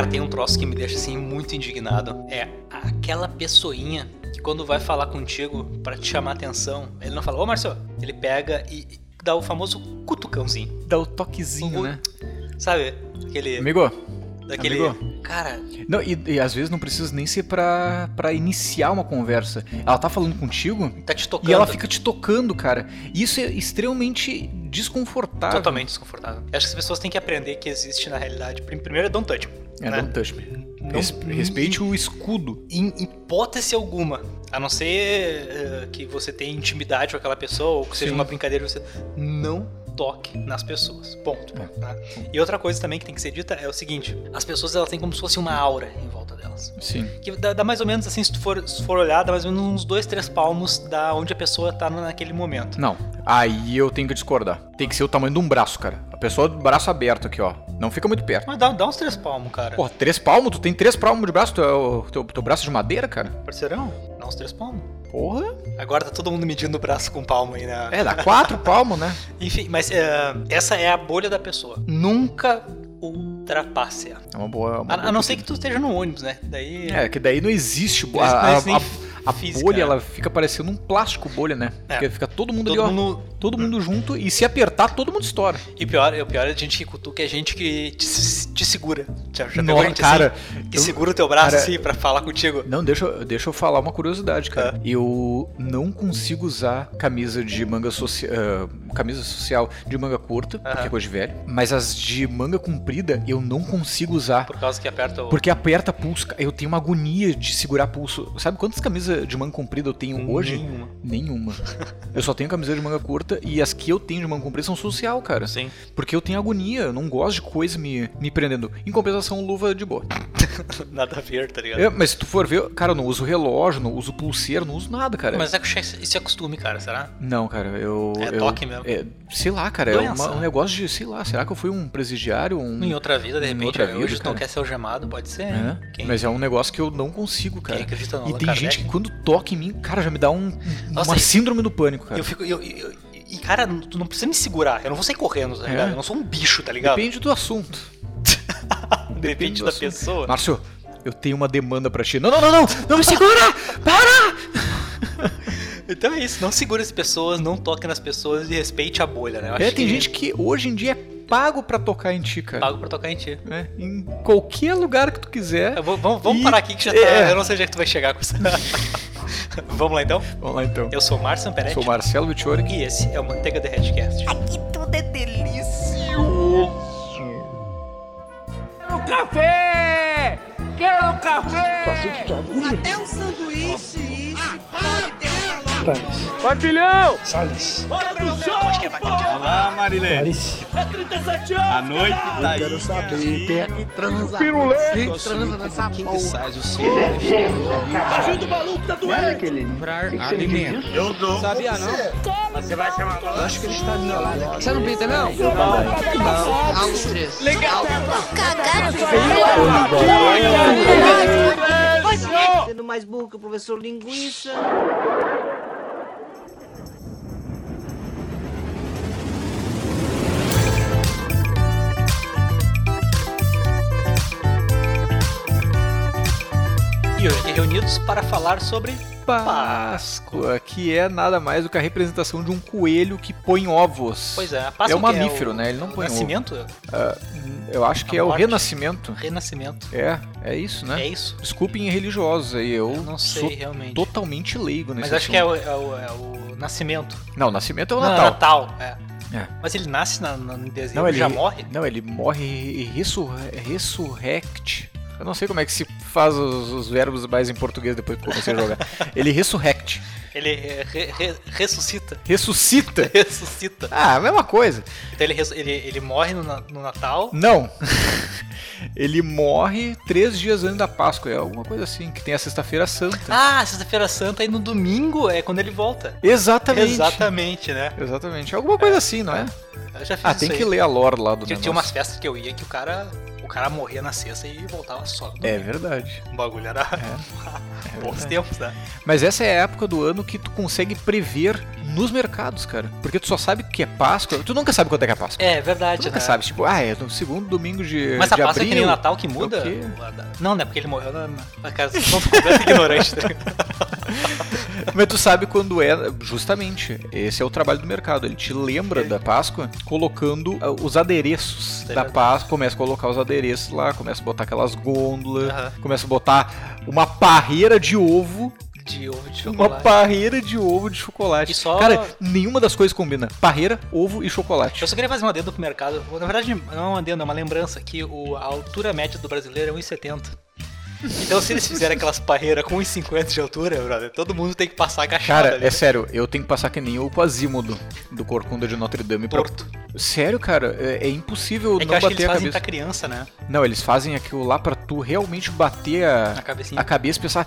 Cara, tem um troço que me deixa assim muito indignado. É aquela pessoinha que quando vai falar contigo pra te chamar atenção, ele não fala, ô Marcio, ele pega e dá o famoso cutucãozinho. Dá o toquezinho, O- né? Sabe? Aquele. Amigo, daquele. amigo. Cara, Não, e, e às vezes não precisa nem ser pra, pra iniciar uma conversa. Ela tá falando contigo tá te tocando. e ela fica te tocando, cara. E isso é extremamente desconfortável. totalmente desconfortável. Eu acho que as pessoas têm que aprender que existe na realidade. prim- Primeiro é don't touch. É, né? don't touch me. Não- Res- respeite o escudo. Em hipótese alguma, a não ser eh, que você tenha intimidade com aquela pessoa ou que seja Sim. uma brincadeira, você não toque nas pessoas. Ponto. É. tá? E outra coisa também que tem que ser dita é o seguinte: as pessoas elas têm como se fosse uma aura em volta Sim. Que dá, dá mais ou menos assim, se tu for, se for olhar, dá mais ou menos uns dois, três palmos da onde a pessoa tá naquele momento. Não, aí eu tenho que discordar. Tem que ser o tamanho de um braço, cara. A pessoa do braço aberto aqui, ó. Não fica muito perto. Mas dá, dá uns três palmos, cara. Porra, três palmos? Tu tem três palmos de braço? Tu é o teu, teu braço de madeira, cara? Parceirão, dá uns três palmos. Porra. Agora tá todo mundo medindo o braço com palmo aí, né? É, dá quatro palmos, né? Enfim, mas é, essa é a bolha da pessoa. Nunca ultrapasse ela. É uma boa. uma A, boa a não ser que tu esteja no ônibus, né? Daí. É, que daí não existe. Não A, a- a física, bolha, né? ela fica parecendo um plástico bolha, né? É. Porque fica todo mundo todo ali, ó. mundo. Todo mundo junto e se apertar, todo mundo estoura. E pior, o pior é a gente que cutuca, é gente que te, te segura. Já, já Nossa, gente cara, assim, que eu- segura o teu braço cara- assim pra falar contigo. Não, deixa, eu- deixa eu falar uma curiosidade, cara. É. Eu não consigo usar camisa de manga social. camisa social de manga curta, porque Aham. é coisa de velho. Mas as de manga comprida eu não consigo usar. Por causa que aperta o. Porque aperta pulso. Eu tenho uma agonia de segurar pulso. Sabe quantas camisas de manga comprida eu tenho hoje? Nenhuma. Nenhuma. eu só tenho camisa de manga curta e as que eu tenho de manga comprida são social, cara. Sim. Porque eu tenho agonia, eu não gosto de coisa me, me prendendo. Em compensação, luva de boa. Nada a ver, tá ligado? É, mas se tu for ver, cara, eu não uso relógio, não uso pulseira, não uso nada, cara. Mas é que isso é costume, cara, será? Não, cara, eu. É eu- toque mesmo. é, sei lá, cara, é Doença. uma- um negócio de, sei lá, será que eu fui um presidiário? Um, Em outra vida, de repente, outra hoje vida, não cara. quer ser algemado, pode ser. É, Mas é um negócio que eu não consigo, cara. quem acredita no E tem Kardec? gente que quando toca em mim, cara, já me dá um, um- Nossa, uma e- síndrome do pânico, cara. Eu fico. eu- eu- e, cara, tu não precisa me segurar. Eu não vou sair correndo, tá ligado? É. Eu não sou um bicho, tá ligado? Depende do assunto. Depende do da assunto. pessoa. Márcio, eu tenho uma demanda pra ti. Não, não, não, não! Não me segura! Para! Então é isso, não segure as pessoas, não toque nas pessoas e respeite a bolha, né? Eu É, tem que gente que hoje em dia é pago pra tocar em ti, cara. pago pra tocar em ti. É, em qualquer lugar que tu quiser. Vou- vamos vamos E- parar aqui que já tá. é. Eu não sei onde é que tu vai chegar com isso. vamos lá então? Vamos lá então. Eu sou o Márcio Amperetti Sou o Marcelo Vitiori. e esse é o Manteiga Derretcast. Aqui tudo é delicioso. Quero café! Quero café! Até um sanduíche, loja. Patilhão! Bora pro show! Olá, Marilene. É 37 anos! A noite tá aí. Quero saber quem é que transa. Pirulê! Quem transa nessa porra. Ajuda o maluco, tá doendo! Alimento. Eu dou. Sabia não? Acho que ele está do meu lado. Você não pinta, não? Não. Algo três. Legal. Sendo mais burro que o professor Linguiça. E reunidos para falar sobre Páscoa, que é nada mais do que a representação de um coelho que põe ovos. Pois é, a Páscoa É um que mamífero, o- né? Ele não põe ovo. Nascimento? Eu acho que A é o renascimento. Renascimento. É, é isso, né? É isso? Desculpem religiosos aí, eu, Eu não sei sou realmente. totalmente leigo nesse Mas acho que é assunto. o, é o- é o nascimento. Não, o nascimento é o Não, Natal. Natal, é. É. Mas ele nasce na, na, em dezembro Não, ele já morre? Não, ele morre e ressurre, ressurrect. Eu não sei como é que se faz os, os verbos mais em português depois que eu comecei a jogar. ele ressurrect. Ele é, re- re- ressuscita. Ressuscita. Ressuscita. Ah, a mesma coisa. Então ele, ele, ele morre no, no Natal. Não. ele morre três dias antes da Páscoa. É alguma coisa assim, que tem a Sexta-feira Santa. Ah, sexta-feira santa e no domingo é quando ele volta. Exatamente. Exatamente, né? Exatamente. Alguma coisa assim, não é? Eu já fiz Ah, tem aí. que ler a lore lá do Tinha, negócio. tinha umas festas que eu ia que o cara. O cara morria na sexta e voltava só. É verdade. O bagulho era bons tempos, né? Mas essa é a época do ano que tu consegue prever nos mercados, cara. Porque tu só sabe que é Páscoa. Tu nunca sabe quando é que é Páscoa. É verdade, Tu nunca né? sabe, tipo, ah, é no segundo domingo de, Mas a de Páscoa é abril. que nem o Natal que muda? o quê? Não, não é porque ele morreu na. na... Cara, vocês são completamente ignorantes. Tá? Mas tu sabe quando é, justamente, esse é o trabalho do mercado. Ele te lembra da Páscoa colocando ah, os adereços da verdade. Páscoa. Começa a colocar os adereços lá, começa a botar aquelas gôndolas, começa a botar uma parreira de ovo. De ovo de Uma chocolate. parreira de ovo de chocolate. Só- Cara, nenhuma das coisas combina. Parreira, ovo e chocolate. Eu só queria fazer um adendo pro mercado. Na verdade, não é um adendo, é uma lembrança que o, a altura média do brasileiro é 1,70. Então, se eles fizerem aquelas parreiras com 1,50 de altura, brother, todo mundo tem que passar agachado Cara, ali. é sério, eu tenho que passar que nem o Quasimodo do Corcunda de Notre Dame. pra- torto. Sério, cara, é, é impossível É não acho que bater eles a fazem cabeça. pra criança, né? Não, eles fazem aquilo lá pra tu realmente bater a, cabecinha. a cabeça e pensar,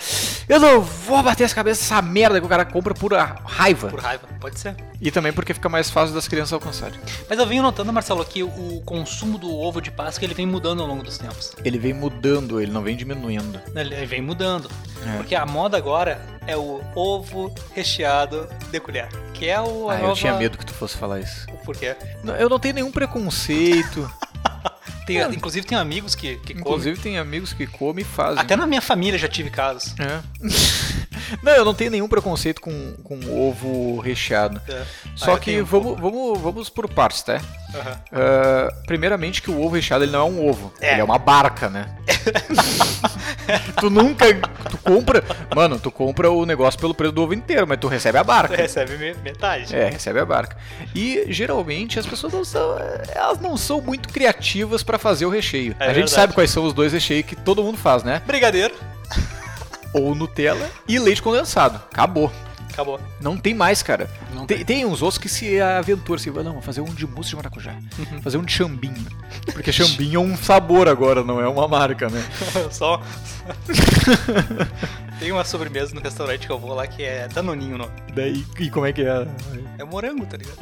eu não vou bater essa cabeça, essa merda que o cara compra por a- raiva. Por raiva, pode ser. E também porque fica mais fácil das crianças alcançarem. Mas eu venho notando, Marcelo, que o consumo do ovo de Páscoa ele vem mudando ao longo dos tempos. Ele vem mudando, ele não vem diminuindo. Ele vem mudando. É. Porque a moda agora é o ovo recheado de colher. Que é o. Ah, eu nova- tinha medo que tu fosse falar isso. Por quê? Eu não tenho nenhum preconceito. Tem- inclusive, tem amigos que, que comem. Inclusive tem amigos que comem e fazem. Até na minha família já tive casos. É. Não, eu não tenho nenhum preconceito com, com ovo recheado. É. Só Ah, eu que tenho um vamos, vamos, vamos por partes, tá? Aham. Ah, primeiramente que o ovo recheado ele não é um ovo, É. ele é uma barca, né? tu nunca. Tu compra. Mano, tu compra o negócio pelo preço do ovo inteiro, mas tu recebe a Tu barca. recebe me- metade. É, recebe a barca. E geralmente as pessoas não são. Elas não são muito criativas pra fazer o recheio. É a gente verdade. sabe quais são os dois recheios que todo mundo faz, né? Brigadeiro. Ou Nutella e leite condensado. Acabou. Acabou. Não tem mais, cara. Não tem, tem uns outros que se aventuram assim, não, vou fazer um de mousse de maracujá. Uhum. fazer um de chambinho. Porque chambinho é um sabor agora, não é uma marca, né? Só. Tem uma sobremesa no restaurante que eu vou lá que é Danoninho o nome. Daí, e como é que é? É morango, tá ligado?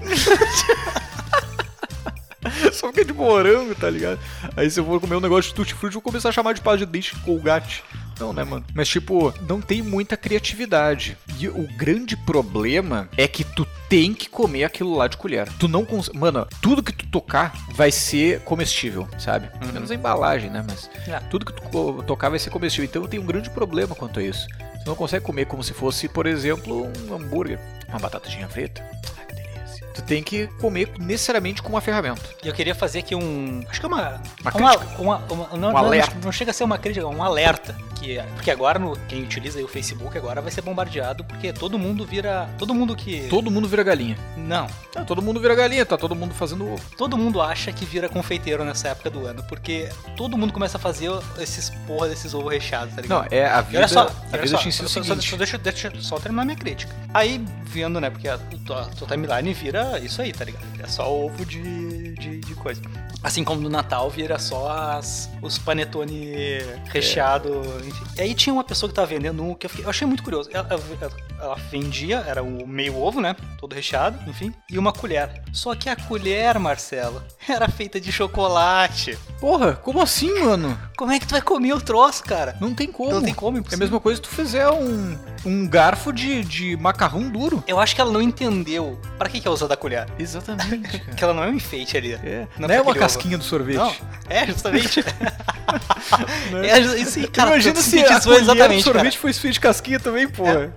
Só porque é de morango, tá ligado? Aí se eu for comer um negócio de tutti-frutti, eu vou começar a chamar de pasta de dente colgate. Não, né, mano? Mas, tipo, não tem muita criatividade. E o grande problema é que tu tem que comer aquilo lá de colher. Tu não consegue. Mano, tudo que tu tocar vai ser comestível, sabe? Menos a embalagem, né? Mas É. tudo que tu tocar vai ser comestível. Então tem um grande problema quanto a isso. Tu não consegue comer como se fosse, por exemplo, um hambúrguer, uma batatinha frita. Ah, que delícia. Tu tem que comer necessariamente com uma ferramenta. E eu queria fazer aqui um. Acho que é uma. Uma uma, crítica. uma- uma- não, Um não- alerta. não chega a ser uma crítica, é um alerta. Que, porque agora, no, quem utiliza aí o Facebook agora vai ser bombardeado, porque todo mundo vira. Todo mundo que. Todo mundo vira galinha. Não. Ah, todo mundo vira galinha, tá todo mundo fazendo ovo. Todo mundo acha que vira confeiteiro nessa época do ano, porque todo mundo começa a fazer esses porra desses ovos recheados, tá ligado? Não, é a E vida. olha só, a olha vida só, te ensina só, só, deixa, deixa eu só terminar minha crítica. Aí, vendo, né, porque a tua, tua timeline vira isso aí, tá ligado? É só ovo de, de, de coisa. Assim como no Natal vira só as, os panetone recheado, enfim. E aí tinha uma pessoa que tava vendendo um que eu, fiquei- eu achei muito curioso. Ela, ela- ela vendia, era o meio ovo, né, todo recheado, enfim, e uma colher. Só que a colher, Marcelo, era feita de chocolate. Porra, como assim, mano? Como é que tu vai comer o troço, cara? Não tem como. Não tem como, É a impossível. mesma coisa se tu fizer um, um garfo de, de macarrão duro. Eu acho que ela não entendeu pra que, que é usada a colher. Exatamente, cara. Que ela não é um enfeite ali. É. Não Não, é é uma casquinha do sorvete. Não, é justamente. é ju- isso aí, cara. Imagina se a colher do sorvete fosse feita de casquinha também, porra. cara.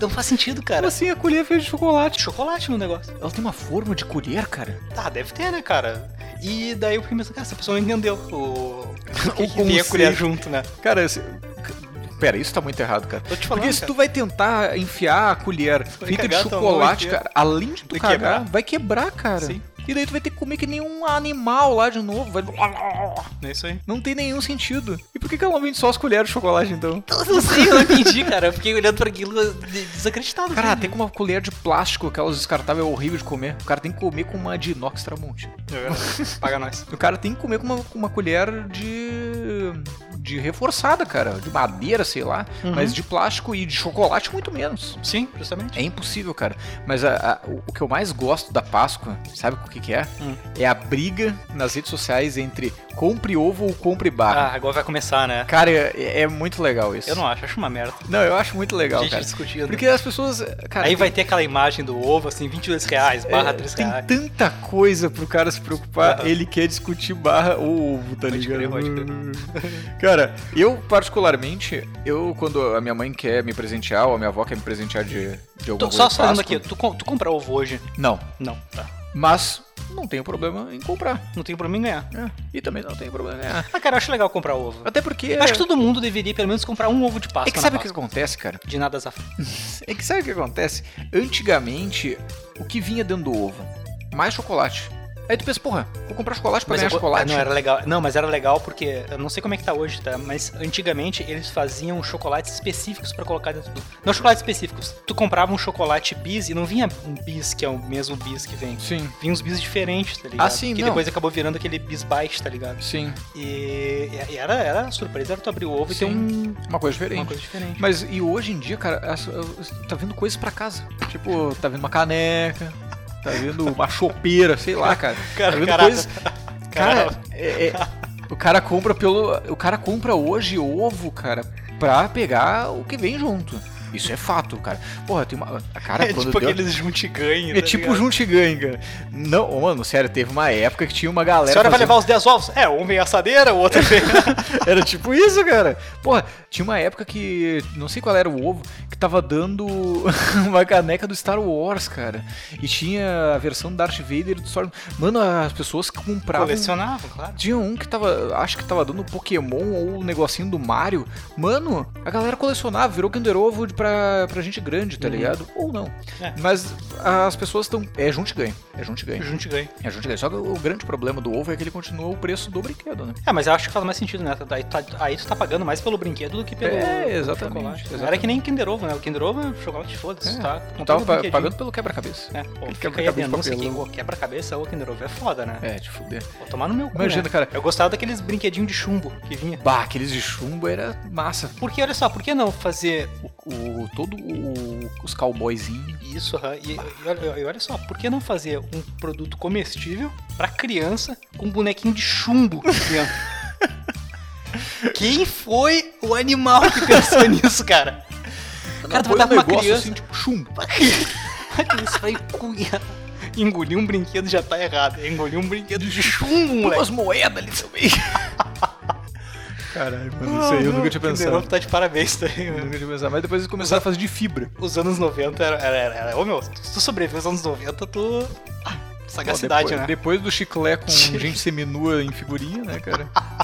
Não faz sentido, cara. Como assim a colher é feita de chocolate? Chocolate no negócio. Ela tem uma forma de colher, cara. Tá, deve ter, né, cara? E daí eu fiquei pensando, cara, essa pessoa não entendeu o, o que, que tem a colher junto, né? Cara, esse... Pera, isso tá muito errado, cara. Tô te falando, Porque se cara. tu vai tentar enfiar a colher vai feita de mão chocolate, cara, além de tu Vai cagar, quebrar. vai quebrar, cara. Sim. E daí tu vai ter que comer que nem um animal lá de novo. Vai... É isso aí. Não tem nenhum sentido. E por que, que ela vende só as colheres de chocolate, então? Eu não sei, eu não entendi, cara. Eu fiquei olhando pra aquilo de- desacreditado. Cara, tem com uma colher de plástico, aquelas descartáveis, é horrível de comer. O cara tem que comer com uma de inox Tramonte. É verdade. Paga nós. O cara tem que comer com uma, com uma colher de... de reforçada, cara. De madeira, sei lá. Mas de plástico e de chocolate, muito menos. Sim, justamente. É impossível, cara. Mas a- a- o, que eu mais gosto da Páscoa, sabe o que, que é? Hum. É a briga nas redes sociais entre compre ovo ou compre barra. Ah, agora vai começar, né? Cara, é, é muito legal isso. Eu não acho, acho uma merda. Não, eu acho muito legal, gente cara. discutindo. Porque as pessoas. Cara, Aí tem- vai ter aquela imagem do ovo, assim, 22 reais, barra é, 3 tem reais. tanta coisa pro cara se preocupar, ele quer discutir barra ou ovo, tá ligado? crer, pode cara, eu particularmente, eu quando a minha mãe quer me presentear ou a minha avó quer me presentear de, de alguma Tu, só falando aqui, tu, tu compra ovo hoje? Não, Não, tá. mas não tenho problema em comprar. Não tem problema em ganhar. É, e também não tenho problema em ganhar. Ah, cara, eu acho legal comprar ovo. Até porque. Eu acho que todo mundo deveria pelo menos comprar um ovo de Páscoa. É que sabe o que acontece, cara? De nada zafra. É que sabe o que acontece? Antigamente, o que vinha dentro do ovo? Mais chocolate. Aí tu pensa, porra, vou comprar chocolate pra Mas ganhar eu- chocolate. ah, não, era legal. Não, mas era legal porque eu não sei como é que tá hoje, tá? Mas antigamente eles faziam chocolates específicos pra colocar dentro do. Não chocolates específicos. Tu comprava um chocolate bis e não vinha um bis que é o mesmo bis que vem. Sim, Vinha uns bis diferentes, tá ligado? Ah, sim, Que não. depois acabou virando aquele bis baixo, tá ligado? sim. E, e era, era surpresa, era tu abrir o ovo e ter Sim. um, Uma coisa diferente. uma coisa diferente. Mas e hoje em dia, cara, tá vindo coisas pra casa. Tipo, tá vindo uma caneca, tá vindo uma chopeira, sei lá, cara. Cara, tá vindo caraca. coisas. Cara, é- é- o cara compra pelo. O cara compra hoje ovo, cara, pra pegar o que vem junto. Isso é fato, cara. Porra, tem uma. Cara, é quando tipo deu- aqueles junte ganhe. É tipo junte ganha, cara. Não, mano, sério, teve uma época que tinha uma A galera. senhora vai fazendo- levar os 10 ovos? É, um vem assadeira, o outro vem. Era tipo isso, cara. Porra, tinha uma época que. Não sei qual era o ovo, que tava dando uma caneca do Star Wars, cara. E tinha a versão do Darth Vader do Storm. Mano, as pessoas que compravam. Colecionavam, claro. Tinha um que tava. Acho que tava dando Pokémon ou o negocinho do Mario. Mano, a galera colecionava, virou Kinder Ovo de- pra, pra gente grande, tá ligado? Ou não. Uhum. É. Mas as pessoas estão. É junto e ganha. É junto e ganha. Junte ganhe. É junto e ganha. Só que o grande problema do ovo é que ele continua o preço do brinquedo, né? É, mas eu acho que faz mais sentido, né? Aí tá, aí tu tá pagando mais pelo brinquedo do que pelo, É, pelo exatamente, chocolate. exatamente. Era que nem Kinder Ovo, né? O Kinder Ovo é chocolate, foda-se, É, tá? Comprando tava pa- pagando pelo quebra-cabeça. É, pô, quebra-cabeça de denúncia que papelão. o quebra-cabeça ou Kinder Ovo é foda, né? É, te fuder. Vou tomar no meu cu, Imagina, né? cara. Eu gostava daqueles brinquedinhos de chumbo que vinha. Bah, aqueles de chumbo era massa. Porque, olha só, por que não fazer O, todo o, os cowboyzinhos. isso, aham, e, e olha, e olha só, por que não fazer um produto comestível pra criança com um bonequinho de chumbo dentro? Quem foi o animal que pensou nisso, cara? O cara tu vai dar pra uma criança... assim, tipo chumbo. Isso vai cunhar. Engolir um brinquedo já tá errado. Engolir um brinquedo de chumbo, moleque. Umas moedas ali também. Caralho, mano, isso aí eu nunca tinha pensado. Tá de parabéns também, Eu mano. nunca tinha pensado. Mas depois eles começaram a fazer de fibra. Os anos 90 era. era, era, era- Ô meu, se tu sobreviveu aos anos 90, tu. Ah, Sagacidade, depois, né? depois do chiclé com gente seminua em figurinha, né, cara?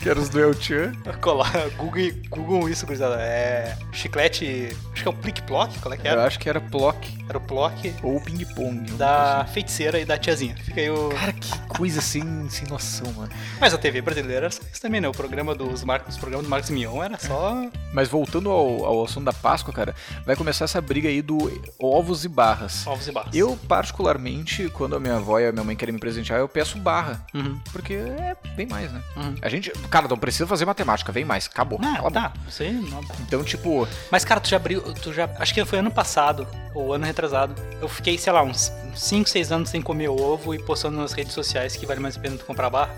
que era os do El Chan. Colar, Google, Google isso, gurizada. É. Chiclete. Acho que é o Plic Plock, qual é que Eu era? acho que era Plock Era o Plock ou ping-pong. da feiticeira e da tiazinha. Fica aí o. Cara, que coisa sem, sem noção, mano. Mas a TV brasileira era isso também, né? O programa dos Marcos, os programas do Marcos Mion era só. Mas voltando ao, ao assunto da Páscoa, cara, vai começar essa briga aí do ovos e barras. ovos e barras. Eu, particularmente, quando a minha avó e a minha mãe querem me presentear, eu peço barra. Uhum. Porque é bem mais, né? Uhum. A gente. Cara, não precisa fazer matemática, vem mais, acabou. Não, boca. tá. Aí não. Então, tipo, Mas, cara, tu já abriu. Tu já. Acho que foi ano passado, ou ano retrasado. Eu fiquei, sei lá, uns 5, 6 anos sem comer ovo e postando nas redes sociais que vale mais a pena tu comprar barra.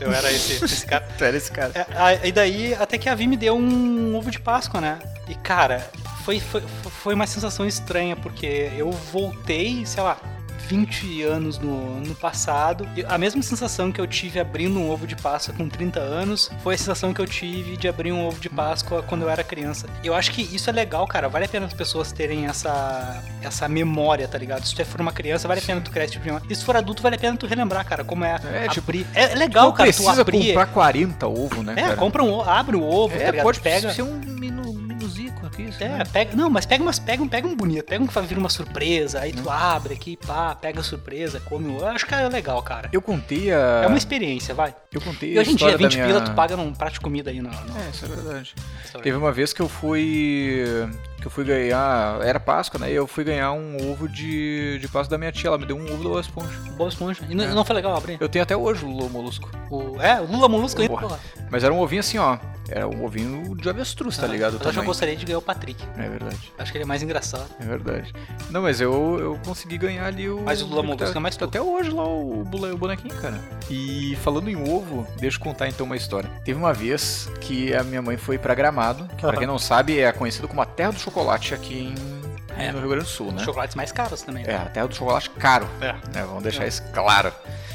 Eu era esse, esse cara. sério esse cara. É, E daí, até que a Vi me deu um ovo de Páscoa, né? E, cara, foi, foi, foi uma sensação estranha, porque eu voltei, sei lá, 20 anos no, no passado. E a mesma sensação que eu tive abrindo um ovo de Páscoa com 30 anos foi a sensação que eu tive de abrir um ovo de Páscoa quando eu era criança. Eu acho que isso é legal, cara. Vale a pena as pessoas terem essa, essa memória, tá ligado? Se tu for uma criança, vale a pena tu criar esse tipo de memória. E se for adulto, vale a pena tu relembrar, cara, como é, É, tipo, abrir. É, é legal, cara, tu precisa abrir. comprar 40 ovo, né, É, cara? compra um ovo, abre o ovo, tá É, ligado? pode pega. ser um minu, minuzico aqui, isso, É, né? pega. Não, mas pega umas, pega um, pega um bonito, pega um que vai vir uma surpresa, aí tu abre aqui, pá, pega a surpresa, come o. Eu acho que é legal, cara. Eu contei a... É uma experiência, vai. Eu contei E hoje em dia, a história 20 da pila minha... tu paga num prato de comida aí, não. não. É, isso é verdade. Teve uma vez que eu fui. que eu fui ganhar. Era Páscoa, né? E eu fui ganhar um ovo de, de Páscoa da minha tia. Ela me deu um ovo da Boa Esponja. Boa esponja. E não, É. não foi legal abrir? Eu tenho até hoje o Lula Molusco. O, é, o Lula Molusco porra. Mas era um ovinho assim, ó. Era um ovinho de avestruz, tá ligado? o Eu tamanho. gostaria de ganhar o Patrick. É verdade. Acho que ele é mais engraçado. É verdade. Não, mas eu, eu consegui ganhar ali o. Mas o Lula Molusco tá, é mais tá tu. até hoje lá o, o bonequinho, cara. E falando em ovo, deixa eu contar então uma história. Teve uma vez que a minha mãe foi pra Gramado, que pra quem não sabe é conhecido como a terra do chocolate aqui em, É. no Rio Grande do Sul, né? Chocolates mais caros também. É, né? a terra do chocolate caro. É. né? Vamos deixar isso claro.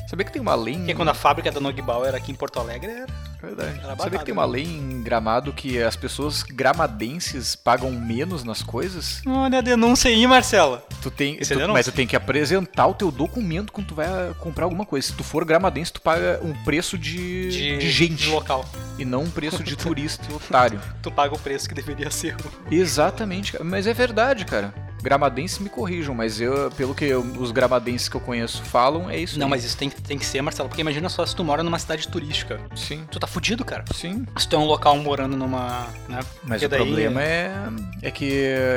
Sabia que tem uma lei em... Porque quando a fábrica da Nogbauer era aqui em Porto Alegre, era... Verdade. Era Sabia que tem uma né? lei em Gramado que as pessoas gramadenses pagam menos nas coisas? Olha a denúncia aí, Marcela. Tu tem, é tu- mas tu tem que apresentar o teu documento quando tu vai comprar alguma coisa. Se tu for gramadense, tu paga um preço de, De, de gente de local. e não um preço de turista otário. Tu paga o preço que deveria ser. Exatamente, cara. mas é verdade, cara. Gramadenses me corrijam, mas eu, pelo que eu- os gramadenses que eu conheço falam, é isso. Não, aí. mas isso tem, tem que ser, Marcelo, porque imagina só se tu mora numa cidade turística. Sim, Tu tá fudido, cara. sim. Se tu é um local morando numa. Né? Mas Porque o daí- problema é, é que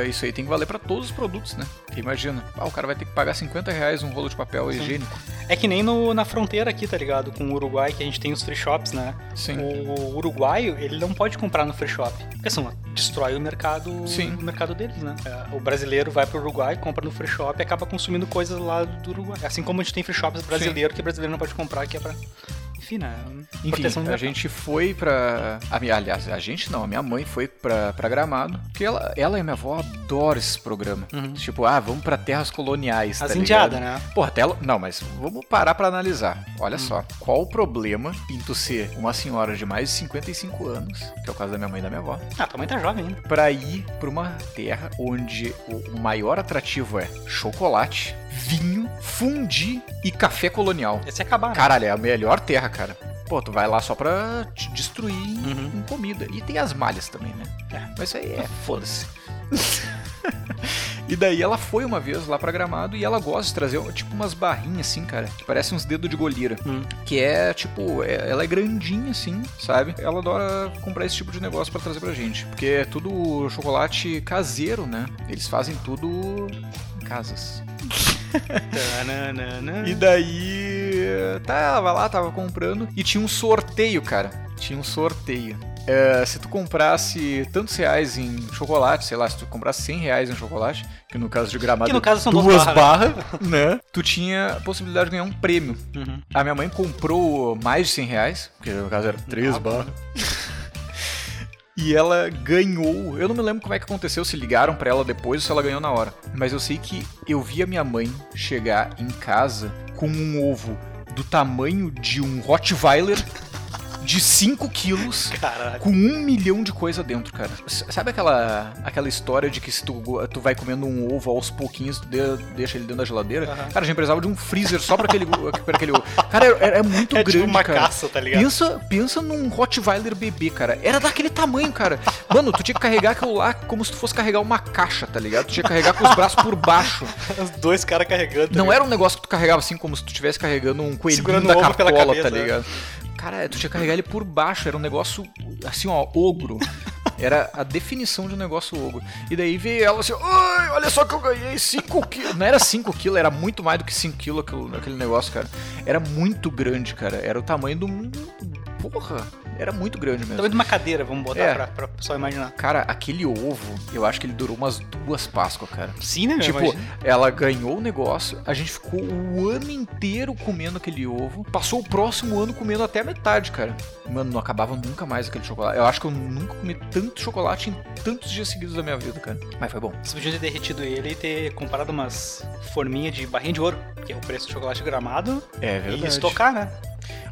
isso aí tem que valer pra todos os produtos, né? Porque imagina, ah, o cara vai ter que pagar 50 reais um rolo de papel higiênico. É que nem no, na fronteira aqui, tá ligado? Com o Uruguai, que a gente tem os free shops, né? Sim. O uruguaio, ele não pode comprar no free shop. Porque assim, destrói o mercado, Sim. o mercado deles, né? É, O brasileiro vai pro Uruguai, compra no free shop e acaba consumindo coisas lá do Uruguai. Assim como a gente tem free shops brasileiro, que brasileiro não pode comprar, que é pra. Enfim, né? Enfim, do a gente foi pra. A minha, aliás, a gente não, a minha mãe foi pra, pra Gramado. Porque ela, ela e minha avó adoram esse programa. Uhum. Tipo, ah, vamos pra terras coloniais. As tá indiadas, né? Porra, até ela... Não, mas vamos parar pra analisar. Olha Hum. só, qual o problema em tu ser uma senhora de mais de 55 anos, que é o caso da minha mãe e da minha avó, Ah, tua mãe tá jovem ainda. pra ir pra uma terra onde o maior atrativo é chocolate, vinho, fundi e café colonial. Esse é acabar? Caralho, é a melhor terra, cara. Pô, tu vai lá só pra te destruir Uhum. em comida. E tem as malhas também, né? É. Mas isso aí é foda-se. e daí ela foi uma vez lá pra Gramado e ela gosta de trazer tipo umas barrinhas assim, cara, que parecem uns dedos de golira. Hum. Que é tipo, é- ela é grandinha assim, sabe? Ela adora comprar esse tipo de negócio pra trazer pra gente. Porque é tudo chocolate caseiro, né? Eles fazem tudo em casas. E daí, tava lá, tava comprando e tinha um sorteio, cara. Tinha um sorteio. É, se tu comprasse tantos reais em chocolate, sei lá, se tu comprasse 100 reais em chocolate, que no caso de gramado Que no caso são duas barras, né? Tu tinha a possibilidade de ganhar um prêmio. Uhum. A minha mãe comprou mais de 100 reais, porque no caso era 3 Ah, barras. E ela ganhou. Eu não me lembro como é que aconteceu, se ligaram pra ela depois ou se ela ganhou na hora. Mas eu sei que eu vi a minha mãe chegar em casa com um ovo do tamanho de um Rottweiler de 5 quilos. Caralho. Com um milhão de coisa dentro, cara. Sabe aquela, aquela história de que se tu, tu vai comendo um ovo aos pouquinhos, tu de- deixa ele dentro da geladeira? Aham. Cara, a gente precisava de um freezer só pra aquele, pra aquele ovo. Cara, é, é muito É grande, tipo uma cara. caça, tá ligado? Pensa, pensa num Rottweiler bebê, cara. Era daquele tamanho, cara. Mano, tu tinha que carregar aquilo lá como se tu fosse carregar uma caixa, tá ligado? Tu tinha que carregar com os braços por baixo. Os dois caras carregando. Não era um negócio que tu carregava assim como se tu estivesse carregando um coelhinho Segurando da cartola, cabeça, tá né? ligado? Cara, tu tinha que carregar ele por baixo, era um negócio assim, ó, ogro. Era a definição de um negócio ogro. E daí veio ela assim, ai, olha só que eu ganhei 5 quilos. Não era 5 quilos, era muito mais do que 5 quilos aquele, negócio, cara. Era muito grande, cara. Era o tamanho do. Porra, era muito grande mesmo. Tamanho de uma cadeira, vamos botar É. pra, pra pessoal imaginar. Cara, aquele ovo, eu acho que ele durou umas duas Páscoas, cara. Sim, né? Tipo, ela ganhou o negócio, a gente ficou o ano inteiro comendo aquele ovo. Passou o próximo ano comendo até a metade, cara. Mano, não acabava nunca mais aquele chocolate. Eu acho que eu nunca comi tanto chocolate em tantos dias seguidos da minha vida, cara. Mas foi bom. Você podia ter derretido ele e ter comprado umas forminhas de barrinha de ouro, que é o preço do chocolate gramado, É e estocar, né?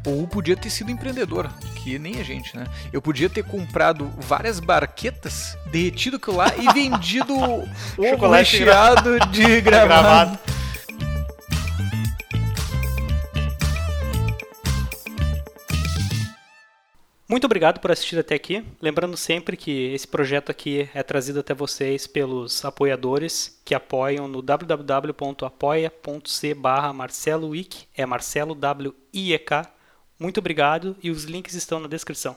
Ou podia ter sido empreendedor, que nem a gente, né? Eu podia ter comprado várias barquetas, derretido aquilo lá e vendido ovo Chocolate recheado de gramado. Gravado. Muito obrigado por assistir até aqui. Lembrando sempre que esse projeto aqui é trazido até vocês pelos apoiadores que apoiam no www.apoia.c barra Marcelo Wick, é Marcelo W I E K. Muito obrigado e os links estão na descrição.